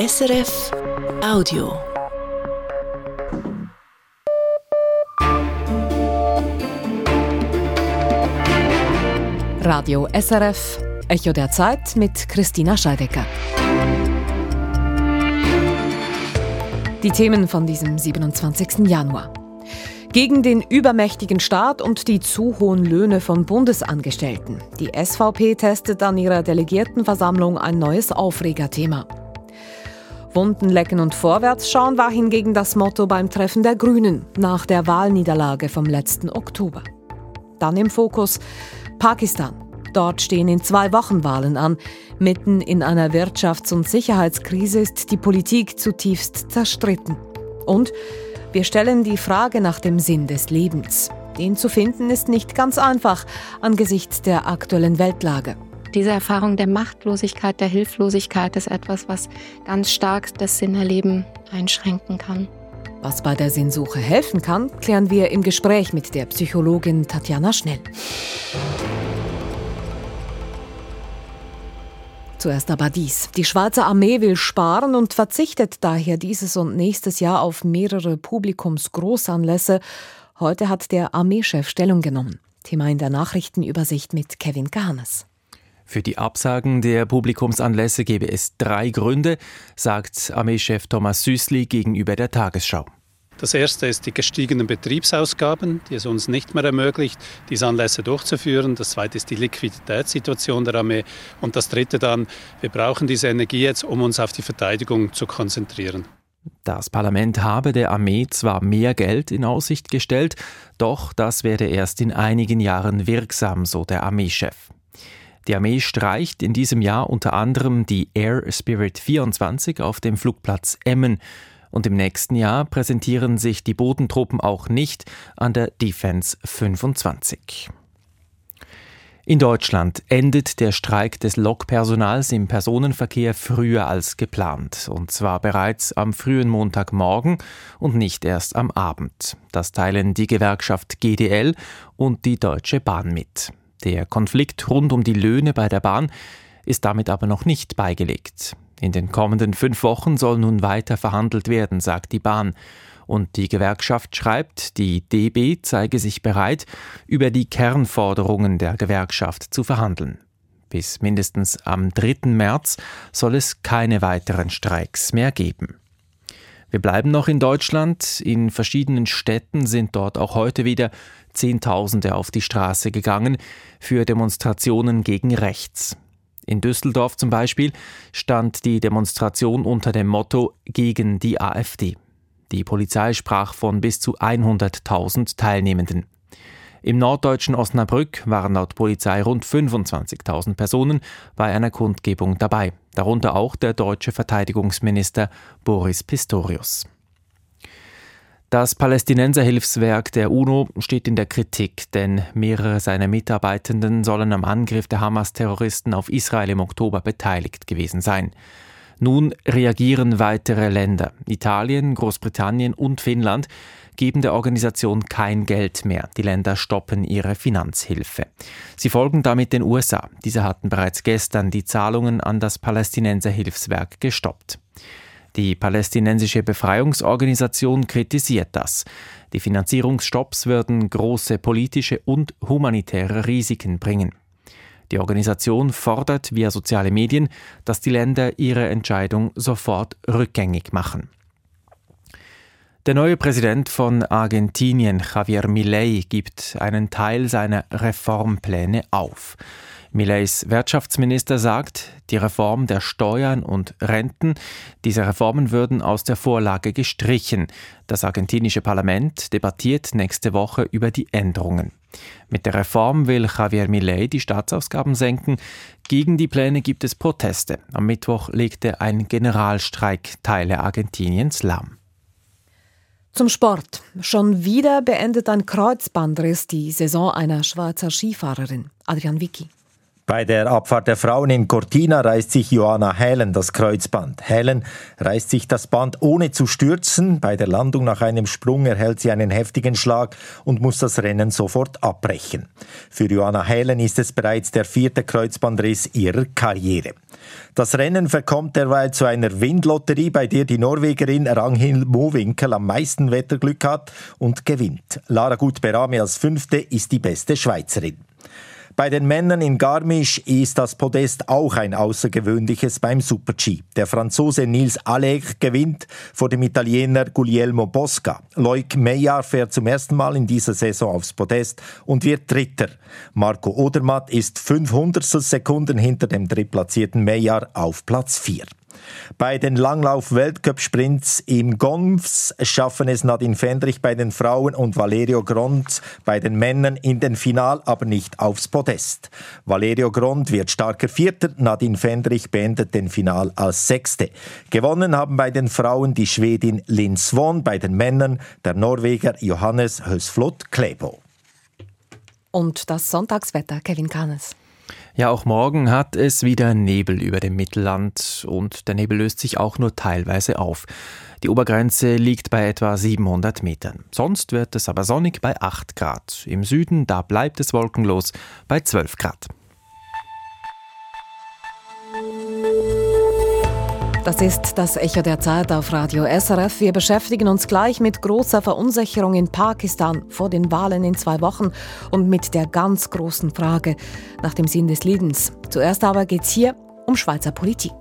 SRF Audio. Radio SRF, Echo der Zeit mit Christina Scheidecker. Die Themen von diesem 27. Januar. Gegen den übermächtigen Staat und die zu hohen Löhne von Bundesangestellten. Die SVP testet an ihrer Delegiertenversammlung ein neues Aufregerthema. Wunden lecken und vorwärts schauen war hingegen das Motto beim Treffen der Grünen nach der Wahlniederlage vom letzten Oktober. Dann im Fokus Pakistan. Dort stehen in zwei Wochen Wahlen an. Mitten in einer Wirtschafts- und Sicherheitskrise ist die Politik zutiefst zerstritten. Und wir stellen die Frage nach dem Sinn des Lebens. Den zu finden ist nicht ganz einfach angesichts der aktuellen Weltlage. Diese Erfahrung der Machtlosigkeit, der Hilflosigkeit ist etwas, was ganz stark das Sinnerleben einschränken kann. Was bei der Sinnsuche helfen kann, klären wir im Gespräch mit der Psychologin Tatjana Schnell. Zuerst aber dies. Die Schweizer Armee will sparen und verzichtet daher dieses und nächstes Jahr auf mehrere Publikumsgroßanlässe. Heute hat der Armeechef Stellung genommen. Thema in der Nachrichtenübersicht mit Kevin Kahnes. Für die Absagen der Publikumsanlässe gebe es drei Gründe, sagt Armeechef Thomas Süßli gegenüber der Tagesschau. Das erste ist die gestiegenen Betriebsausgaben, die es uns nicht mehr ermöglicht, diese Anlässe durchzuführen. Das zweite ist die Liquiditätssituation der Armee. Und das dritte dann, wir brauchen diese Energie jetzt, um uns auf die Verteidigung zu konzentrieren. Das Parlament habe der Armee zwar mehr Geld in Aussicht gestellt, doch das werde erst in einigen Jahren wirksam, so der Armeechef. Die Armee streicht in diesem Jahr unter anderem die Air Spirit 24 auf dem Flugplatz Emmen und im nächsten Jahr präsentieren sich die Bodentruppen auch nicht an der Defense 25. In Deutschland endet der Streik des Lokpersonals im Personenverkehr früher als geplant, und zwar bereits am frühen Montagmorgen und nicht erst am Abend. Das teilen die Gewerkschaft GDL und die Deutsche Bahn mit. Der Konflikt rund um die Löhne bei der Bahn ist damit aber noch nicht beigelegt. In den kommenden fünf Wochen soll nun weiter verhandelt werden, sagt die Bahn. Und die Gewerkschaft schreibt, die DB zeige sich bereit, über die Kernforderungen der Gewerkschaft zu verhandeln. Bis mindestens am 3. März soll es keine weiteren Streiks mehr geben. Wir bleiben noch in Deutschland. In verschiedenen Städten sind dort auch heute wieder Zehntausende auf die Straße gegangen für Demonstrationen gegen rechts. In Düsseldorf zum Beispiel stand die Demonstration unter dem Motto gegen die AfD. Die Polizei sprach von bis zu 100.000 Teilnehmenden. Im norddeutschen Osnabrück waren laut Polizei rund 25.000 Personen bei einer Kundgebung dabei, darunter auch der deutsche Verteidigungsminister Boris Pistorius. Das Palästinenserhilfswerk der UNO steht in der Kritik, denn mehrere seiner Mitarbeitenden sollen am Angriff der Hamas-Terroristen auf Israel im Oktober beteiligt gewesen sein. Nun reagieren weitere Länder. Italien, Großbritannien und Finnland geben der Organisation kein Geld mehr. Die Länder stoppen ihre Finanzhilfe. Sie folgen damit den USA. Diese hatten bereits gestern die Zahlungen an das Palästinenserhilfswerk gestoppt. Die palästinensische Befreiungsorganisation kritisiert das. Die Finanzierungsstopps würden große politische und humanitäre Risiken bringen. Die Organisation fordert via soziale Medien, dass die Länder ihre Entscheidung sofort rückgängig machen. Der neue Präsident von Argentinien, Javier Milei, gibt einen Teil seiner Reformpläne auf. Millets Wirtschaftsminister sagt, die Reform der Steuern und Renten, diese Reformen würden aus der Vorlage gestrichen. Das argentinische Parlament debattiert nächste Woche über die Änderungen. Mit der Reform will Javier Milei die Staatsausgaben senken. Gegen die Pläne gibt es Proteste. Am Mittwoch legte ein Generalstreik Teile Argentiniens lahm. Zum Sport. Schon wieder beendet ein Kreuzbandriss die Saison einer Schweizer Skifahrerin, Adrian Vicky. Bei der Abfahrt der Frauen in Cortina reißt sich Joanna Hälen das Kreuzband. Hälen reißt sich das Band ohne zu stürzen. Bei der Landung nach einem Sprung erhält sie einen heftigen Schlag und muss das Rennen sofort abbrechen. Für Joanna Hälen ist es bereits der vierte Kreuzbandriss ihrer Karriere. Das Rennen verkommt derweil zu einer Windlotterie, bei der die Norwegerin Ranghild Mowinkel am meisten Wetterglück hat und gewinnt. Lara Gut-Berame als Fünfte ist die beste Schweizerin. Bei den Männern in Garmisch ist das Podest auch ein außergewöhnliches beim Super-G. Der Franzose Nils Alec gewinnt vor dem Italiener Guglielmo Bosca. Loic Meyer fährt zum ersten Mal in dieser Saison aufs Podest und wird Dritter. Marco Odermatt ist 500 Sekunden hinter dem drittplatzierten Meyer auf Platz 4. Bei den Langlauf-Weltcup-Sprints im Gonfs schaffen es Nadine Fendrich bei den Frauen und Valerio Grond bei den Männern in den Final, aber nicht aufs Podest. Valerio Grond wird starker Vierter, Nadine Fendrich beendet den Final als Sechste. Gewonnen haben bei den Frauen die Schwedin Linn Swan, bei den Männern der Norweger Johannes Hösflot Klebo. Und das Sonntagswetter, Kevin Kahnes. Ja, auch morgen hat es wieder Nebel über dem Mittelland und der Nebel löst sich auch nur teilweise auf. Die Obergrenze liegt bei etwa 700 Metern. Sonst wird es aber sonnig bei 8 Grad. Im Süden, da bleibt es wolkenlos bei 12 Grad. Das ist das Echo der Zeit auf Radio SRF. Wir beschäftigen uns gleich mit großer Verunsicherung in Pakistan vor den Wahlen in zwei Wochen und mit der ganz großen Frage nach dem Sinn des Lebens. Zuerst aber geht es hier um Schweizer Politik.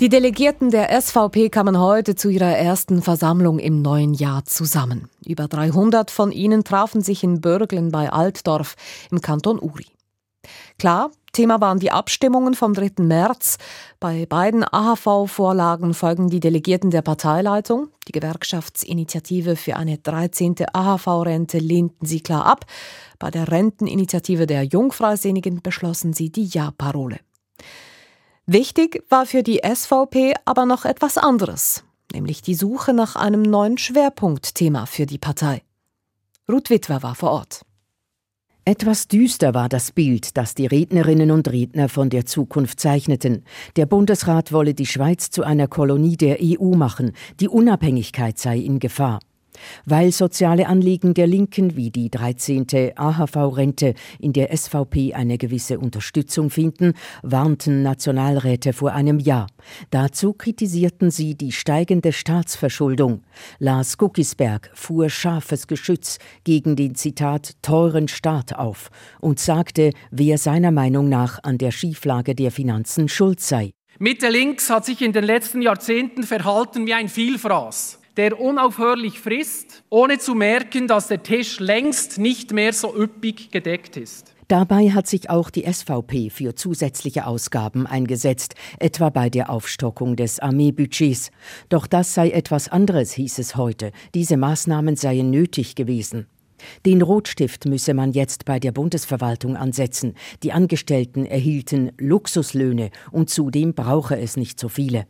Die Delegierten der SVP kamen heute zu ihrer ersten Versammlung im neuen Jahr zusammen. Über 300 von ihnen trafen sich in Börglen bei Altdorf im Kanton Uri. Klar, Thema waren die Abstimmungen vom 3. März. Bei beiden AHV-Vorlagen folgen die Delegierten der Parteileitung. Die Gewerkschaftsinitiative für eine 13. AHV-Rente lehnten sie klar ab. Bei der Renteninitiative der Jungfreisinnigen beschlossen sie die Ja-Parole. Wichtig war für die SVP aber noch etwas anderes, nämlich die Suche nach einem neuen Schwerpunktthema für die Partei. Ruth Witwer war vor Ort. Etwas düster war das Bild, das die Rednerinnen und Redner von der Zukunft zeichneten. Der Bundesrat wolle die Schweiz zu einer Kolonie der EU machen, die Unabhängigkeit sei in Gefahr. Weil soziale Anliegen der Linken wie die 13. AHV-Rente in der SVP eine gewisse Unterstützung finden, warnten Nationalräte vor einem Jahr. Dazu kritisierten sie die steigende Staatsverschuldung. Lars Guckisberg fuhr scharfes Geschütz gegen den Zitat teuren Staat auf und sagte, wer seiner Meinung nach an der Schieflage der Finanzen schuld sei. Mitte links hat sich in den letzten Jahrzehnten verhalten wie ein Vielfraß der unaufhörlich frisst, ohne zu merken, dass der Tisch längst nicht mehr so üppig gedeckt ist. Dabei hat sich auch die SVP für zusätzliche Ausgaben eingesetzt, etwa bei der Aufstockung des Armeebudgets. Doch das sei etwas anderes, hieß es heute. Diese Maßnahmen seien nötig gewesen. Den Rotstift müsse man jetzt bei der Bundesverwaltung ansetzen. Die Angestellten erhielten Luxuslöhne und zudem brauche es nicht so viele.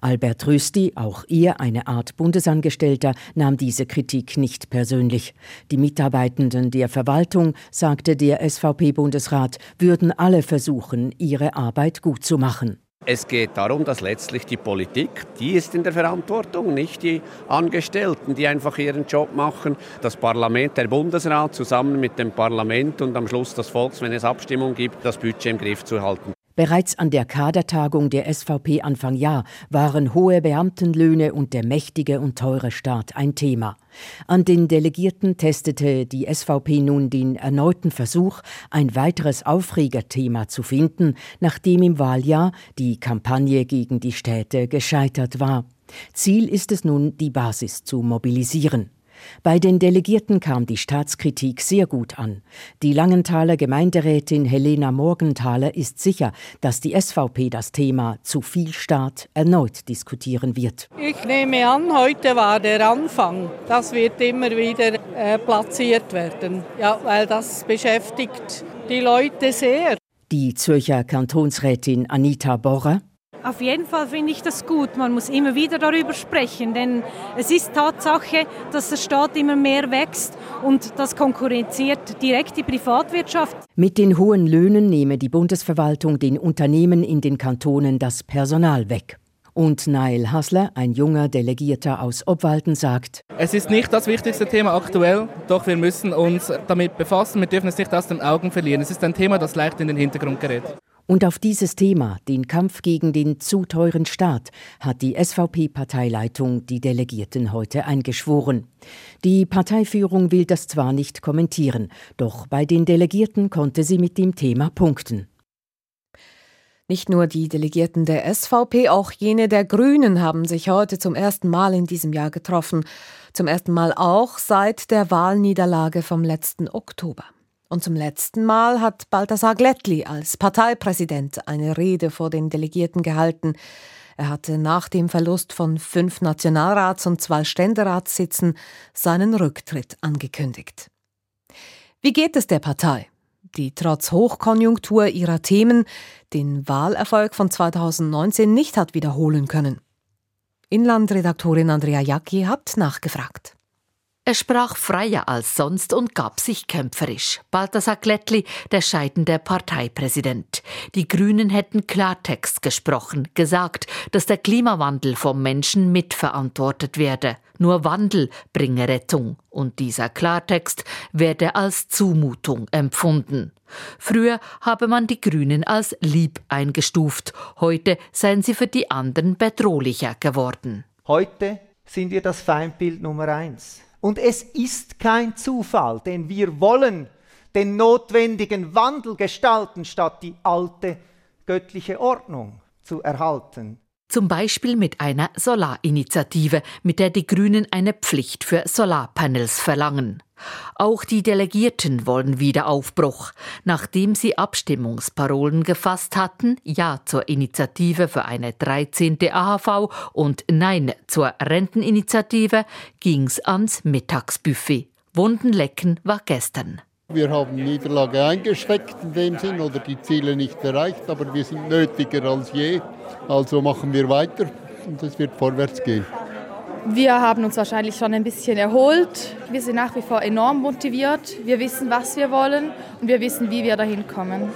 Albert Rösti, auch er eine Art Bundesangestellter, nahm diese Kritik nicht persönlich. Die Mitarbeitenden der Verwaltung, sagte der SVP-Bundesrat, würden alle versuchen, ihre Arbeit gut zu machen. Es geht darum, dass letztlich die Politik, die ist in der Verantwortung, nicht die Angestellten, die einfach ihren Job machen. Das Parlament, der Bundesrat zusammen mit dem Parlament und am Schluss das Volk, wenn es Abstimmung gibt, das Budget im Griff zu halten. Bereits an der Kadertagung der SVP Anfang Jahr waren hohe Beamtenlöhne und der mächtige und teure Staat ein Thema. An den Delegierten testete die SVP nun den erneuten Versuch, ein weiteres Aufregerthema zu finden, nachdem im Wahljahr die Kampagne gegen die Städte gescheitert war. Ziel ist es nun, die Basis zu mobilisieren. Bei den Delegierten kam die Staatskritik sehr gut an. Die Langenthaler Gemeinderätin Helena Morgenthaler ist sicher, dass die SVP das Thema zu viel Staat erneut diskutieren wird. Ich nehme an, heute war der Anfang. Das wird immer wieder äh, platziert werden, ja, weil das beschäftigt die Leute sehr. Die Zürcher Kantonsrätin Anita Borrer Auf jeden Fall finde ich das gut. Man muss immer wieder darüber sprechen, denn es ist Tatsache, dass der Staat immer mehr wächst und das konkurrenziert direkt die Privatwirtschaft. Mit den hohen Löhnen nehme die Bundesverwaltung den Unternehmen in den Kantonen das Personal weg. Und Nail Hasler, ein junger Delegierter aus Obwalden, sagt, Es ist nicht das wichtigste Thema aktuell, doch wir müssen uns damit befassen. Wir dürfen es nicht aus den Augen verlieren. Es ist ein Thema, das leicht in den Hintergrund gerät. Und auf dieses Thema, den Kampf gegen den zu teuren Staat, hat die SVP-Parteileitung die Delegierten heute eingeschworen. Die Parteiführung will das zwar nicht kommentieren, doch bei den Delegierten konnte sie mit dem Thema punkten. Nicht nur die Delegierten der SVP, auch jene der Grünen haben sich heute zum ersten Mal in diesem Jahr getroffen. Zum ersten Mal auch seit der Wahlniederlage vom letzten Oktober. Und zum letzten Mal hat Balthasar Glättli als Parteipräsident eine Rede vor den Delegierten gehalten. Er hatte nach dem Verlust von fünf Nationalrats- und zwei Ständeratssitzen seinen Rücktritt angekündigt. Wie geht es der Partei, die trotz Hochkonjunktur ihrer Themen den Wahlerfolg von 2019 nicht hat wiederholen können? Inlandredaktorin Andrea Jacki hat nachgefragt. Er sprach freier als sonst und gab sich kämpferisch. Balthasar Glättli, der scheidende Parteipräsident. Die Grünen hätten Klartext gesprochen, gesagt, dass der Klimawandel vom Menschen mitverantwortet werde. Nur Wandel bringe Rettung. Und dieser Klartext werde als Zumutung empfunden. Früher habe man die Grünen als lieb eingestuft. Heute seien sie für die anderen bedrohlicher geworden. Heute sind wir das Feindbild Nummer eins. Und es ist kein Zufall, denn wir wollen den notwendigen Wandel gestalten, statt die alte göttliche Ordnung zu erhalten. Zum Beispiel mit einer Solarinitiative, mit der die Grünen eine Pflicht für Solarpanels verlangen. Auch die Delegierten wollen Wiederaufbruch. Nachdem sie Abstimmungsparolen gefasst hatten, Ja zur Initiative für eine 13. AHV und Nein zur Renteninitiative, ging's ans Mittagsbuffet. Wundenlecken war gestern. Wir haben Niederlage eingesteckt in dem Sinn oder die Ziele nicht erreicht, aber wir sind nötiger als je. Also machen wir weiter und es wird vorwärts gehen. Wir haben uns wahrscheinlich schon ein bisschen erholt. Wir sind nach wie vor enorm motiviert. Wir wissen, was wir wollen und wir wissen, wie wir dahin kommen.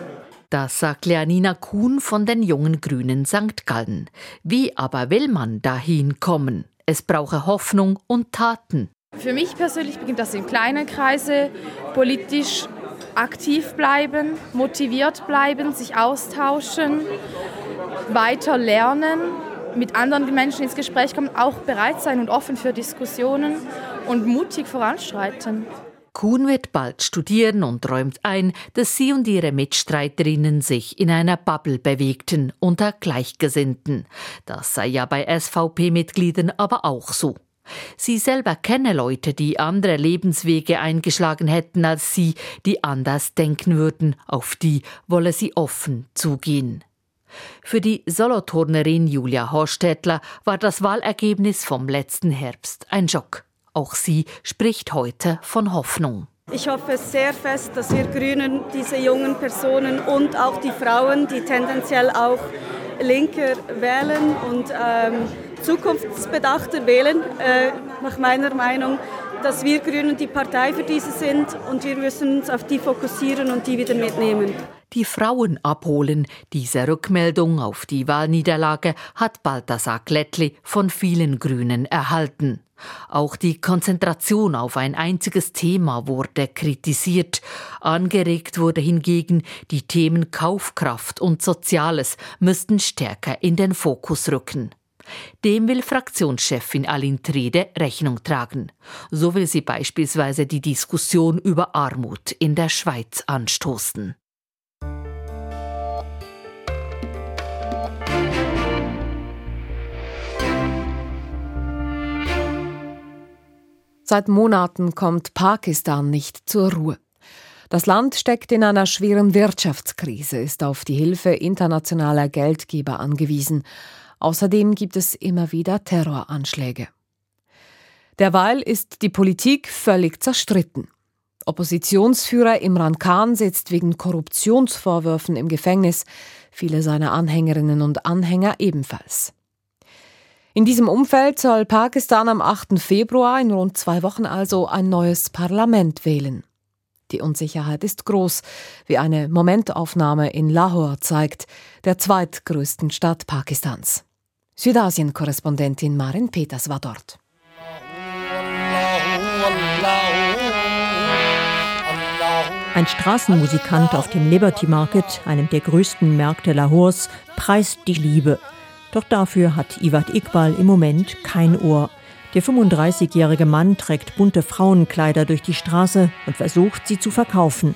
Das sagt Leonina Kuhn von den Jungen Grünen St. Gallen. Wie aber will man dahin kommen? Es brauche Hoffnung und Taten. Für mich persönlich beginnt das in kleinen Kreise, politisch aktiv bleiben, motiviert bleiben, sich austauschen, weiter lernen, mit anderen Menschen ins Gespräch kommen, auch bereit sein und offen für Diskussionen und mutig voranschreiten. Kuhn wird bald studieren und räumt ein, dass sie und ihre Mitstreiterinnen sich in einer Bubble bewegten, unter Gleichgesinnten. Das sei ja bei SVP-Mitgliedern aber auch so. Sie selber kenne Leute, die andere Lebenswege eingeschlagen hätten als sie, die anders denken würden, auf die wolle sie offen zugehen. Für die Solothurnerin Julia Horstädtler war das Wahlergebnis vom letzten Herbst ein Schock. Auch sie spricht heute von Hoffnung. Ich hoffe sehr fest, dass wir Grünen diese jungen Personen und auch die Frauen, die tendenziell auch linker wählen und ähm, zukunftsbedachter wählen, äh, nach meiner Meinung, dass wir Grünen die Partei für diese sind und wir müssen uns auf die fokussieren und die wieder mitnehmen. Die Frauen abholen. Diese Rückmeldung auf die Wahlniederlage hat Balthasar Glättli von vielen Grünen erhalten. Auch die Konzentration auf ein einziges Thema wurde kritisiert. Angeregt wurde hingegen, die Themen Kaufkraft und Soziales müssten stärker in den Fokus rücken. Dem will Fraktionschefin Aline Trede Rechnung tragen. So will sie beispielsweise die Diskussion über Armut in der Schweiz anstoßen. Seit Monaten kommt Pakistan nicht zur Ruhe. Das Land steckt in einer schweren Wirtschaftskrise, ist auf die Hilfe internationaler Geldgeber angewiesen. Außerdem gibt es immer wieder Terroranschläge. Derweil ist die Politik völlig zerstritten. Oppositionsführer Imran Khan sitzt wegen Korruptionsvorwürfen im Gefängnis, viele seiner Anhängerinnen und Anhänger ebenfalls. In diesem Umfeld soll Pakistan am 8. Februar, in rund zwei Wochen also, ein neues Parlament wählen. Die Unsicherheit ist groß, wie eine Momentaufnahme in Lahore zeigt, der zweitgrößten Stadt Pakistans. Südasien-Korrespondentin Marin Peters war dort. Ein Straßenmusikant auf dem Liberty Market, einem der größten Märkte Lahores, preist die Liebe. Doch dafür hat Iwat Iqbal im Moment kein Ohr. Der 35-jährige Mann trägt bunte Frauenkleider durch die Straße und versucht, sie zu verkaufen.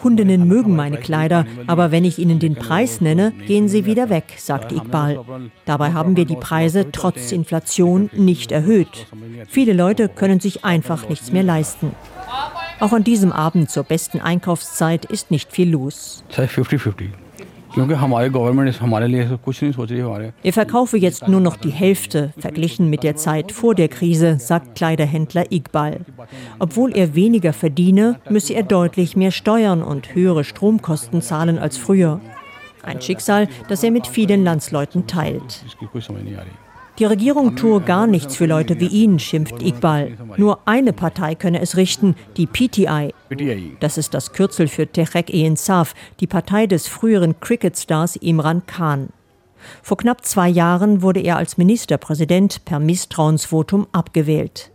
Kundinnen mögen meine Kleider, aber wenn ich ihnen den Preis nenne, gehen sie wieder weg, sagt Iqbal. Dabei haben wir die Preise trotz Inflation nicht erhöht. Viele Leute können sich einfach nichts mehr leisten. Auch an diesem Abend zur besten Einkaufszeit ist nicht viel los. 50-50. Er verkaufe jetzt nur noch die Hälfte verglichen mit der Zeit vor der Krise, sagt Kleiderhändler Iqbal. Obwohl er weniger verdiene, müsse er deutlich mehr Steuern und höhere Stromkosten zahlen als früher. Ein Schicksal, das er mit vielen Landsleuten teilt. Die Regierung tue gar nichts für Leute wie ihn, schimpft Iqbal. Nur eine Partei könne es richten, die PTI. Das ist das Kürzel für Tehreek-e-Insaf, die Partei des früheren Cricket-Stars Imran Khan. Vor knapp zwei Jahren wurde er als Ministerpräsident per Misstrauensvotum abgewählt.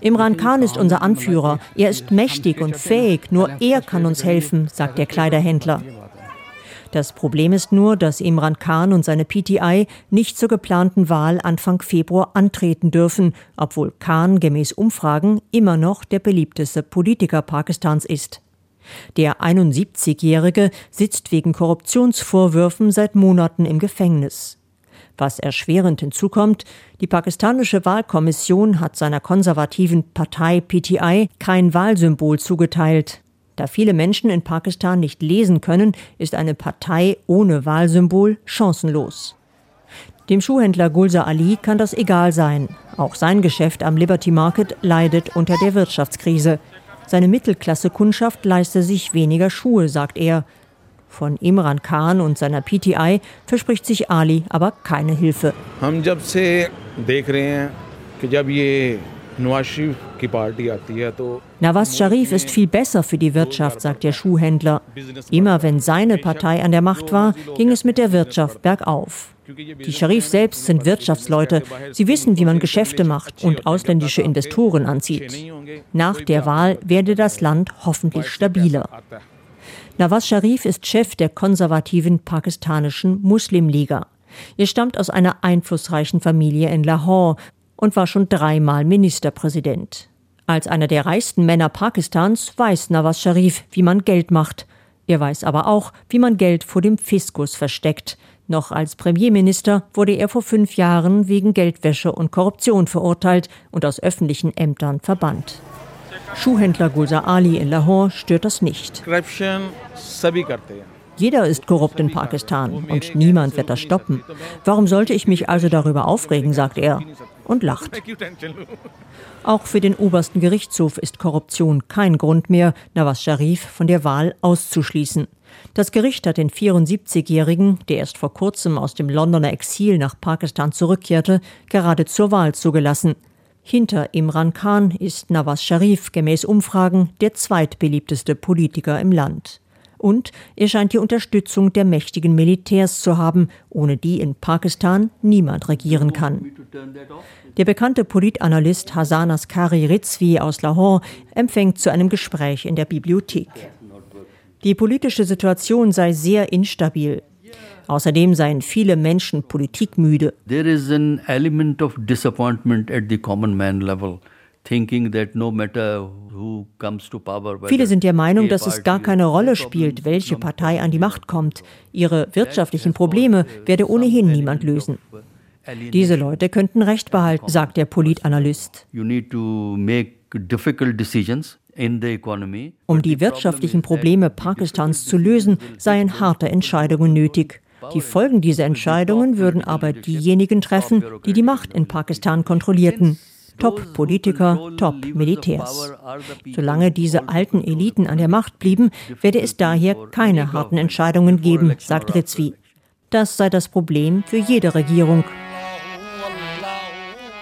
Imran Khan ist unser Anführer. Er ist mächtig und fähig. Nur er kann uns helfen, sagt der Kleiderhändler. Das Problem ist nur, dass Imran Khan und seine PTI nicht zur geplanten Wahl Anfang Februar antreten dürfen, obwohl Khan gemäß Umfragen immer noch der beliebteste Politiker Pakistans ist. Der 71-Jährige sitzt wegen Korruptionsvorwürfen seit Monaten im Gefängnis. Was erschwerend hinzukommt, die pakistanische Wahlkommission hat seiner konservativen Partei PTI kein Wahlsymbol zugeteilt. Da viele Menschen in Pakistan nicht lesen können, ist eine Partei ohne Wahlsymbol chancenlos. Dem Schuhhändler Gulsa Ali kann das egal sein. Auch sein Geschäft am Liberty Market leidet unter der Wirtschaftskrise. Seine Mittelklasse-Kundschaft leiste sich weniger Schuhe, sagt er. Von Imran Khan und seiner PTI verspricht sich Ali aber keine Hilfe. Nawaz Sharif ist viel besser für die Wirtschaft, sagt der Schuhhändler. Immer wenn seine Partei an der Macht war, ging es mit der Wirtschaft bergauf. Die Sharif selbst sind Wirtschaftsleute. Sie wissen, wie man Geschäfte macht und ausländische Investoren anzieht. Nach der Wahl werde das Land hoffentlich stabiler. Nawaz Sharif ist Chef der konservativen pakistanischen Muslimliga. Er stammt aus einer einflussreichen Familie in Lahore und war schon dreimal Ministerpräsident. Als einer der reichsten Männer Pakistans weiß Nawaz Sharif, wie man Geld macht. Er weiß aber auch, wie man Geld vor dem Fiskus versteckt. Noch als Premierminister wurde er vor fünf Jahren wegen Geldwäsche und Korruption verurteilt und aus öffentlichen Ämtern verbannt. Schuhhändler Gulsa Ali in Lahore stört das nicht. Jeder ist korrupt in Pakistan und niemand wird das stoppen. Warum sollte ich mich also darüber aufregen, sagt er und lacht. Auch für den obersten Gerichtshof ist Korruption kein Grund mehr, Nawaz Sharif von der Wahl auszuschließen. Das Gericht hat den 74-Jährigen, der erst vor kurzem aus dem Londoner Exil nach Pakistan zurückkehrte, gerade zur Wahl zugelassen. Hinter Imran Khan ist Nawaz Sharif gemäß Umfragen der zweitbeliebteste Politiker im Land. Und er scheint die Unterstützung der mächtigen Militärs zu haben, ohne die in Pakistan niemand regieren kann. Der bekannte Politanalyst Hasan Askari Rizvi aus Lahore empfängt zu einem Gespräch in der Bibliothek. Die politische Situation sei sehr instabil. Außerdem seien viele Menschen politikmüde. There is an element of disappointment at the common man level. Viele sind der Meinung, dass es gar keine Rolle spielt, welche Partei an die Macht kommt. Ihre wirtschaftlichen Probleme werde ohnehin niemand lösen. Diese Leute könnten Recht behalten, sagt der Politanalyst. Um die wirtschaftlichen Probleme Pakistans zu lösen, seien harte Entscheidungen nötig. Die Folgen dieser Entscheidungen würden aber diejenigen treffen, die die Macht in Pakistan kontrollierten. Top-Politiker, Top-Militärs. Solange diese alten Eliten an der Macht blieben, werde es daher keine harten Entscheidungen geben, sagt Rizvi. Das sei das Problem für jede Regierung.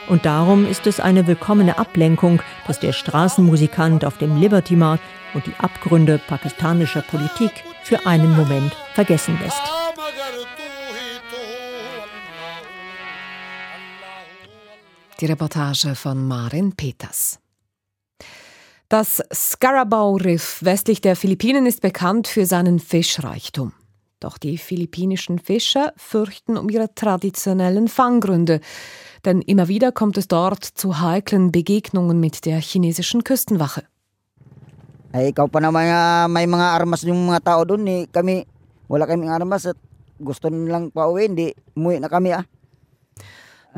Und darum ist es eine willkommene Ablenkung, dass der Straßenmusikant auf dem Liberty Markt und die Abgründe pakistanischer Politik für einen Moment vergessen lässt. Die Reportage von Marin Peters. Das Scarabao-Riff westlich der Philippinen ist bekannt für seinen Fischreichtum. Doch die philippinischen Fischer fürchten um ihre traditionellen Fanggründe, denn immer wieder kommt es dort zu heiklen Begegnungen mit der chinesischen Küstenwache. Ay, ikaw pa naman uh, may mga armas yung mga tao doon, eh, kami, wala kaming armas at gusto nilang pauwi, hindi umuwi na kami ah.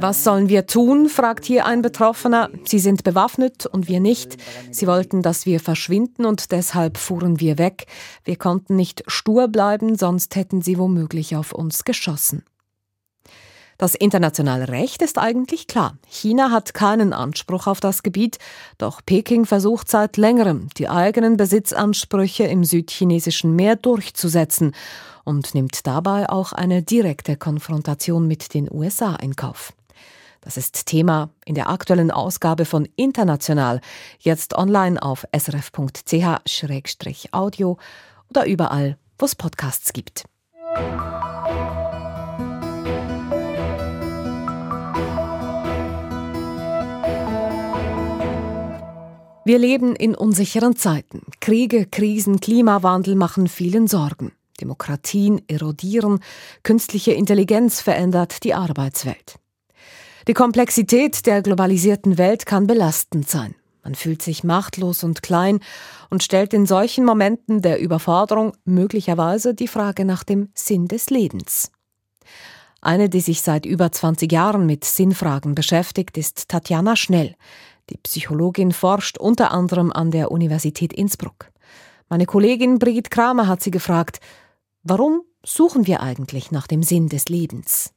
Was sollen wir tun? fragt hier ein Betroffener. Sie sind bewaffnet und wir nicht. Sie wollten, dass wir verschwinden und deshalb fuhren wir weg. Wir konnten nicht stur bleiben, sonst hätten sie womöglich auf uns geschossen. Das internationale Recht ist eigentlich klar. China hat keinen Anspruch auf das Gebiet, doch Peking versucht seit längerem, die eigenen Besitzansprüche im südchinesischen Meer durchzusetzen und nimmt dabei auch eine direkte Konfrontation mit den USA in Kauf. Das ist Thema in der aktuellen Ausgabe von International, jetzt online auf srf.ch-audio oder überall, wo es Podcasts gibt. Wir leben in unsicheren Zeiten. Kriege, Krisen, Klimawandel machen vielen Sorgen. Demokratien erodieren, künstliche Intelligenz verändert die Arbeitswelt. Die Komplexität der globalisierten Welt kann belastend sein. Man fühlt sich machtlos und klein und stellt in solchen Momenten der Überforderung möglicherweise die Frage nach dem Sinn des Lebens. Eine, die sich seit über 20 Jahren mit Sinnfragen beschäftigt, ist Tatjana Schnell. Die Psychologin forscht unter anderem an der Universität Innsbruck. Meine Kollegin Brigitte Kramer hat sie gefragt, warum suchen wir eigentlich nach dem Sinn des Lebens?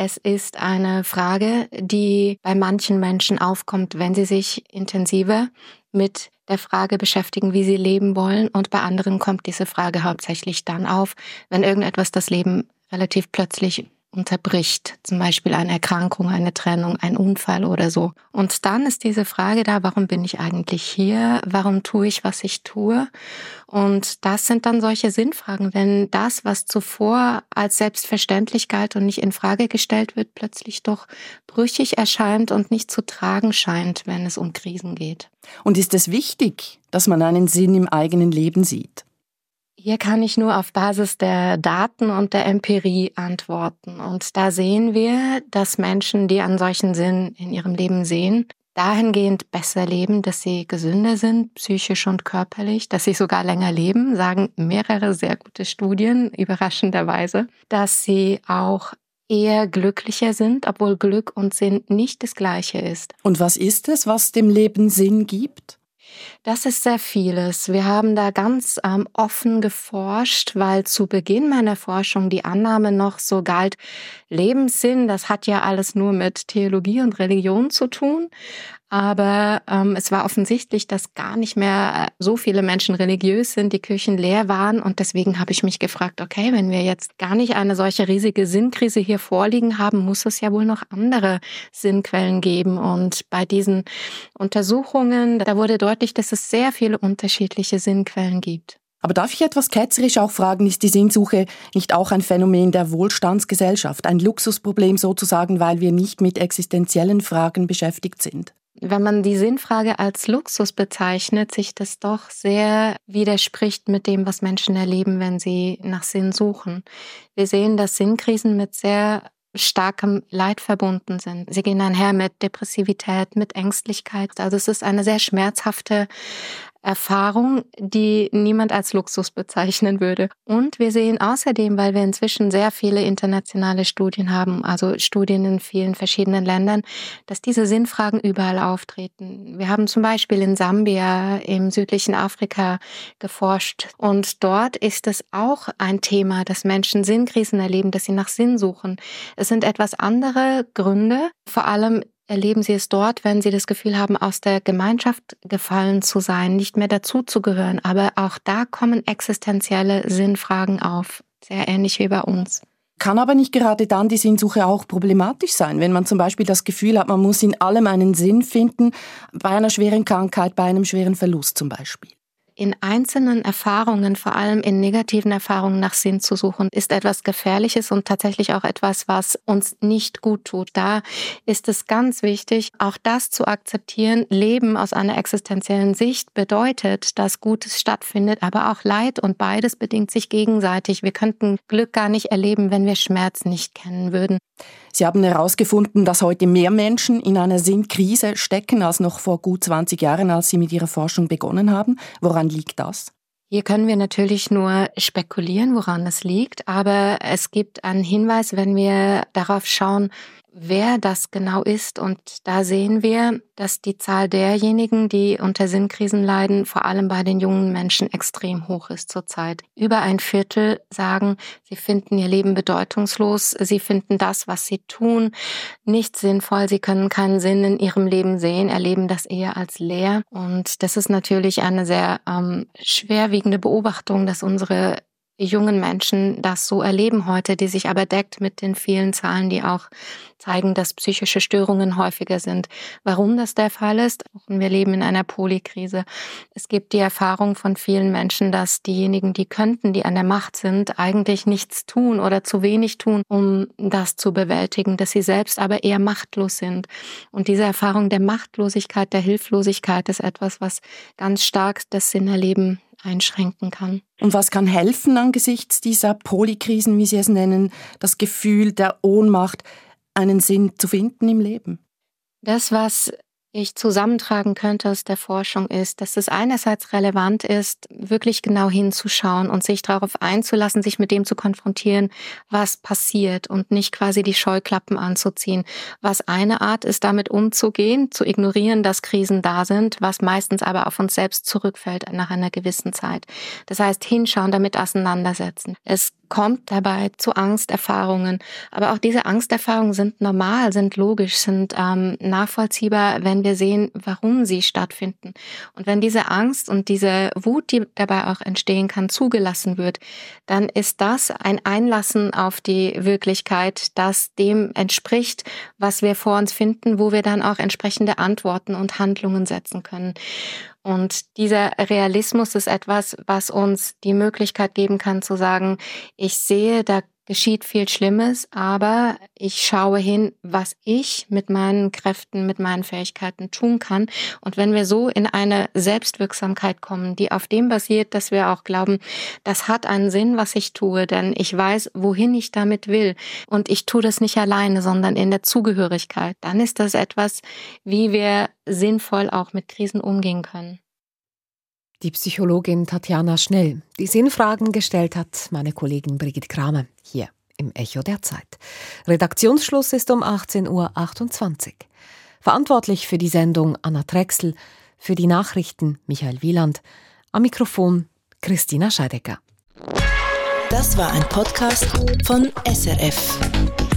Es ist eine Frage, die bei manchen Menschen aufkommt, wenn sie sich intensiver mit der Frage beschäftigen, wie sie leben wollen. Und bei anderen kommt diese Frage hauptsächlich dann auf, wenn irgendetwas das Leben relativ plötzlich unterbricht, zum Beispiel eine Erkrankung, eine Trennung, ein Unfall oder so. Und dann ist diese Frage da, warum bin ich eigentlich hier? Warum tue ich, was ich tue? Und das sind dann solche Sinnfragen, wenn das, was zuvor als selbstverständlich galt und nicht in Frage gestellt wird, plötzlich doch brüchig erscheint und nicht zu tragen scheint, wenn es um Krisen geht. Und ist es wichtig, dass man einen Sinn im eigenen Leben sieht? Hier kann ich nur auf Basis der Daten und der Empirie antworten. Und da sehen wir, dass Menschen, die einen solchen Sinn in ihrem Leben sehen, dahingehend besser leben, dass sie gesünder sind, psychisch und körperlich, dass sie sogar länger leben, sagen mehrere sehr gute Studien, überraschenderweise, dass sie auch eher glücklicher sind, obwohl Glück und Sinn nicht das gleiche ist. Und was ist es, was dem Leben Sinn gibt? Das ist sehr vieles. Wir haben da ganz ähm, offen geforscht, weil zu Beginn meiner Forschung die Annahme noch so galt, Lebenssinn, das hat ja alles nur mit Theologie und Religion zu tun. Aber ähm, es war offensichtlich, dass gar nicht mehr äh, so viele Menschen religiös sind, die Kirchen leer waren. Und deswegen habe ich mich gefragt, okay, wenn wir jetzt gar nicht eine solche riesige Sinnkrise hier vorliegen haben, muss es ja wohl noch andere Sinnquellen geben. Und bei diesen Untersuchungen, da wurde deutlich, dass es sehr viele unterschiedliche Sinnquellen gibt. Aber darf ich etwas ketzerisch auch fragen, ist die Sinnsuche nicht auch ein Phänomen der Wohlstandsgesellschaft, ein Luxusproblem sozusagen, weil wir nicht mit existenziellen Fragen beschäftigt sind? wenn man die Sinnfrage als Luxus bezeichnet, sich das doch sehr widerspricht mit dem, was Menschen erleben, wenn sie nach Sinn suchen. Wir sehen, dass Sinnkrisen mit sehr starkem Leid verbunden sind. Sie gehen einher mit Depressivität, mit Ängstlichkeit. Also es ist eine sehr schmerzhafte Erfahrung, die niemand als Luxus bezeichnen würde. Und wir sehen außerdem, weil wir inzwischen sehr viele internationale Studien haben, also Studien in vielen verschiedenen Ländern, dass diese Sinnfragen überall auftreten. Wir haben zum Beispiel in Sambia im südlichen Afrika geforscht und dort ist es auch ein Thema, dass Menschen Sinnkrisen erleben, dass sie nach Sinn suchen. Es sind etwas andere Gründe, vor allem erleben Sie es dort, wenn Sie das Gefühl haben, aus der Gemeinschaft gefallen zu sein, nicht mehr dazuzugehören. Aber auch da kommen existenzielle Sinnfragen auf, sehr ähnlich wie bei uns. Kann aber nicht gerade dann die Sinnsuche auch problematisch sein, wenn man zum Beispiel das Gefühl hat, man muss in allem einen Sinn finden, bei einer schweren Krankheit, bei einem schweren Verlust zum Beispiel in einzelnen Erfahrungen, vor allem in negativen Erfahrungen nach Sinn zu suchen, ist etwas Gefährliches und tatsächlich auch etwas, was uns nicht gut tut. Da ist es ganz wichtig, auch das zu akzeptieren. Leben aus einer existenziellen Sicht bedeutet, dass Gutes stattfindet, aber auch Leid und beides bedingt sich gegenseitig. Wir könnten Glück gar nicht erleben, wenn wir Schmerz nicht kennen würden. Sie haben herausgefunden, dass heute mehr Menschen in einer Sinnkrise stecken als noch vor gut 20 Jahren, als Sie mit Ihrer Forschung begonnen haben. Woran liegt das? Hier können wir natürlich nur spekulieren, woran es liegt, aber es gibt einen Hinweis, wenn wir darauf schauen, wer das genau ist. Und da sehen wir, dass die Zahl derjenigen, die unter Sinnkrisen leiden, vor allem bei den jungen Menschen extrem hoch ist zurzeit. Über ein Viertel sagen, sie finden ihr Leben bedeutungslos, sie finden das, was sie tun, nicht sinnvoll, sie können keinen Sinn in ihrem Leben sehen, erleben das eher als leer. Und das ist natürlich eine sehr ähm, schwerwiegende Beobachtung, dass unsere jungen Menschen das so erleben heute, die sich aber deckt mit den vielen Zahlen, die auch zeigen, dass psychische Störungen häufiger sind. Warum das der Fall ist? Wir leben in einer Polykrise. Es gibt die Erfahrung von vielen Menschen, dass diejenigen, die könnten, die an der Macht sind, eigentlich nichts tun oder zu wenig tun, um das zu bewältigen, dass sie selbst aber eher machtlos sind. Und diese Erfahrung der Machtlosigkeit, der Hilflosigkeit ist etwas, was ganz stark das Sinnerleben einschränken kann. Und was kann helfen angesichts dieser Polykrisen, wie Sie es nennen, das Gefühl der Ohnmacht, einen Sinn zu finden im Leben? Das, was ich zusammentragen könnte aus der Forschung, ist, dass es einerseits relevant ist, wirklich genau hinzuschauen und sich darauf einzulassen, sich mit dem zu konfrontieren, was passiert und nicht quasi die Scheuklappen anzuziehen. Was eine Art ist, damit umzugehen, zu ignorieren, dass Krisen da sind, was meistens aber auf uns selbst zurückfällt nach einer gewissen Zeit. Das heißt, hinschauen, damit auseinandersetzen. Es kommt dabei zu Angsterfahrungen. Aber auch diese Angsterfahrungen sind normal, sind logisch, sind ähm, nachvollziehbar, wenn wir sehen, warum sie stattfinden. Und wenn diese Angst und diese Wut, die dabei auch entstehen kann, zugelassen wird, dann ist das ein Einlassen auf die Wirklichkeit, das dem entspricht, was wir vor uns finden, wo wir dann auch entsprechende Antworten und Handlungen setzen können. Und dieser Realismus ist etwas, was uns die Möglichkeit geben kann zu sagen, ich sehe, da geschieht viel Schlimmes, aber ich schaue hin, was ich mit meinen Kräften, mit meinen Fähigkeiten tun kann. Und wenn wir so in eine Selbstwirksamkeit kommen, die auf dem basiert, dass wir auch glauben, das hat einen Sinn, was ich tue, denn ich weiß, wohin ich damit will. Und ich tue das nicht alleine, sondern in der Zugehörigkeit. Dann ist das etwas, wie wir sinnvoll auch mit Krisen umgehen können. Die Psychologin Tatjana Schnell, die Sinnfragen gestellt hat, meine Kollegin Brigitte Kramer hier im Echo der Zeit. Redaktionsschluss ist um 18.28 Uhr. Verantwortlich für die Sendung Anna Drechsel, für die Nachrichten Michael Wieland, am Mikrofon Christina Scheidecker. Das war ein Podcast von SRF.